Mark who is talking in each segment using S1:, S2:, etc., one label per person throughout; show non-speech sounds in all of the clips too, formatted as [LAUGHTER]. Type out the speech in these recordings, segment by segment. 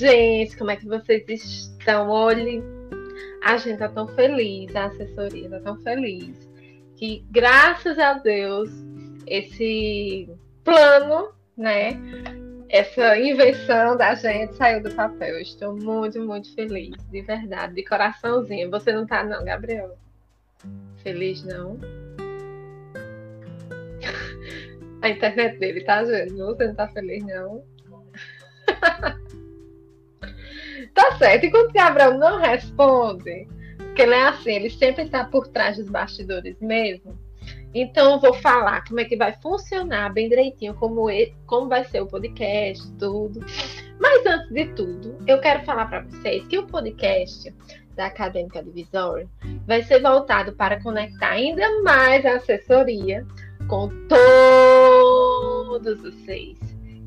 S1: gente, como é que vocês estão? Olhe, a gente tá tão feliz, a assessoria tá tão feliz, que graças a Deus, esse plano, né, essa invenção da gente saiu do papel. Eu estou muito, muito feliz, de verdade, de coraçãozinho. Você não tá não, Gabriel? Feliz não? [LAUGHS] A internet dele tá, gente? Você não tá feliz não? [LAUGHS] tá certo. Enquanto Gabriel não responde, porque ele é assim, ele sempre tá por trás dos bastidores mesmo. Então, eu vou falar como é que vai funcionar bem direitinho, como, ele, como vai ser o podcast, tudo. Mas antes de tudo, eu quero falar para vocês que o podcast da Acadêmica Divisória vai ser voltado para conectar ainda mais a assessoria com todos vocês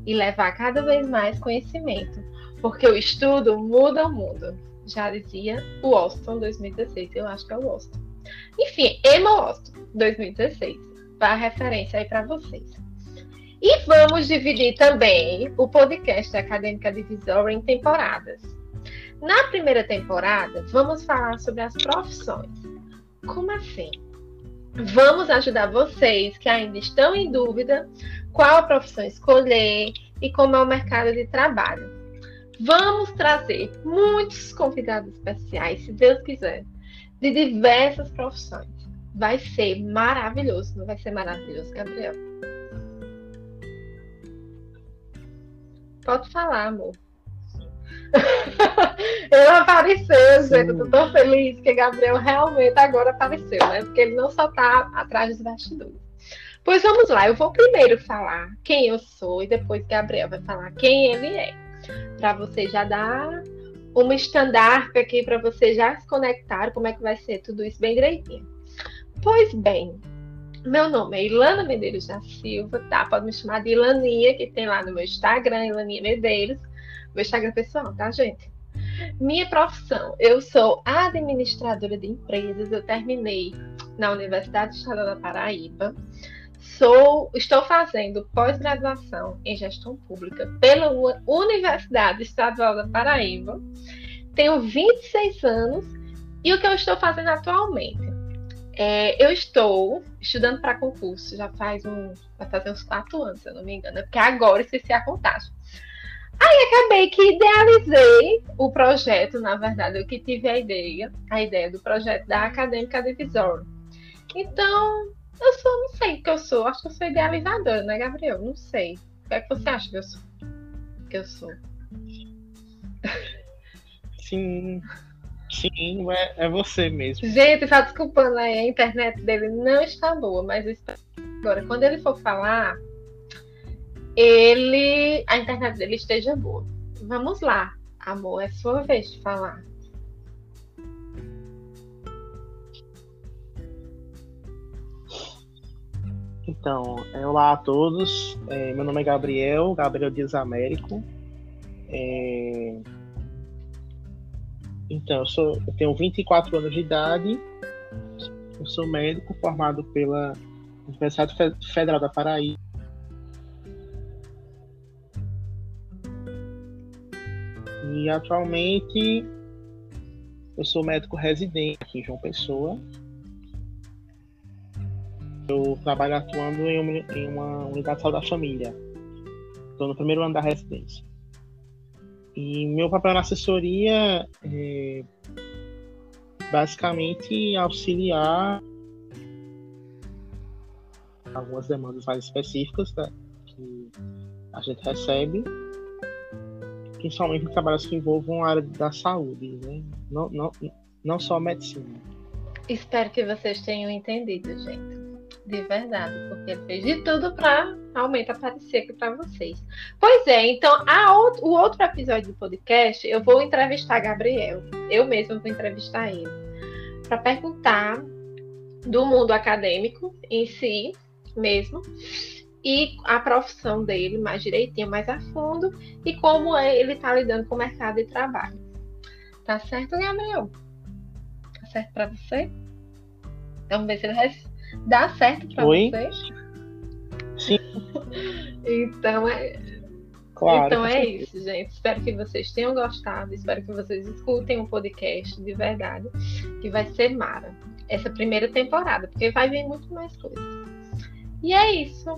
S1: e levar cada vez mais conhecimento, porque o estudo muda o mundo. Já dizia o Austin 2016, eu acho que é o Austin. Enfim, Emma Austin 2016. Vai a referência aí para vocês. E vamos dividir também o podcast Acadêmica Divisória em temporadas. Na primeira temporada, vamos falar sobre as profissões. Como assim? Vamos ajudar vocês que ainda estão em dúvida qual profissão escolher e como é o mercado de trabalho. Vamos trazer muitos convidados especiais, se Deus quiser, de diversas profissões. Vai ser maravilhoso, não vai ser maravilhoso, Gabriel? Pode falar, amor. [LAUGHS] ele apareceu, gente. Eu tô tão feliz que Gabriel realmente agora apareceu, né? Porque ele não só tá atrás dos bastidores. Pois vamos lá, eu vou primeiro falar quem eu sou e depois Gabriel vai falar quem ele é. Para você já dar uma estandarte aqui para você já se conectar, como é que vai ser tudo isso bem direitinho. Pois bem, meu nome é Ilana Medeiros da Silva, tá? Pode me chamar de Ilaninha, que tem lá no meu Instagram, Ilaninha Medeiros. Meu Instagram pessoal, tá, gente? Minha profissão, eu sou administradora de empresas, eu terminei na Universidade Estadual da Paraíba. Sou, estou fazendo pós-graduação em gestão pública pela Universidade Estadual da Paraíba. Tenho 26 anos e o que eu estou fazendo atualmente? É, eu estou estudando para concurso, já faz um, vai fazer uns quatro anos, se eu não me engano, porque agora esqueci a contagem. Aí acabei que idealizei o projeto, na verdade, eu que tive a ideia, a ideia do projeto da Acadêmica Divisória. Então, eu sou, não sei o que eu sou, acho que eu sou idealizadora, né, Gabriel? Não sei. O que é que você acha que eu sou? Que eu sou?
S2: Sim. Sim, é, é você mesmo.
S1: Gente, só desculpando aí, a internet dele não está boa, mas agora, quando ele for falar, ele a internet dele esteja boa. Vamos lá, amor, é sua vez de falar.
S2: Então, é, olá a todos. É, meu nome é Gabriel, Gabriel Dias Américo. É... Então, eu, sou, eu tenho 24 anos de idade. Eu sou médico formado pela Universidade Federal da Paraíba E atualmente eu sou médico residente aqui em João Pessoa. Eu trabalho atuando em uma, em uma unidade de saúde da família. Estou no primeiro ano da residência. E meu papel na assessoria é basicamente auxiliar algumas demandas mais específicas né, que a gente recebe principalmente em trabalhos que envolvam a área da saúde, né? não, não, não só a medicina.
S1: Espero que vocês tenham entendido, gente. De verdade, porque ele fez de tudo para realmente aparecer aqui para vocês. Pois é, então o outro episódio do podcast eu vou entrevistar Gabriel. Eu mesmo vou entrevistar ele para perguntar do mundo acadêmico em si mesmo e a profissão dele mais direitinho, mais a fundo, e como é, ele está lidando com o mercado de trabalho. Tá certo, Gabriel? Tá certo para você? Vamos ver se ele vai dar certo para você.
S2: Sim. [LAUGHS]
S1: então, é...
S2: Claro,
S1: então é isso, gente. Espero que vocês tenham gostado. Espero que vocês escutem o podcast de verdade, que vai ser mara essa primeira temporada, porque vai vir muito mais coisas. E é isso.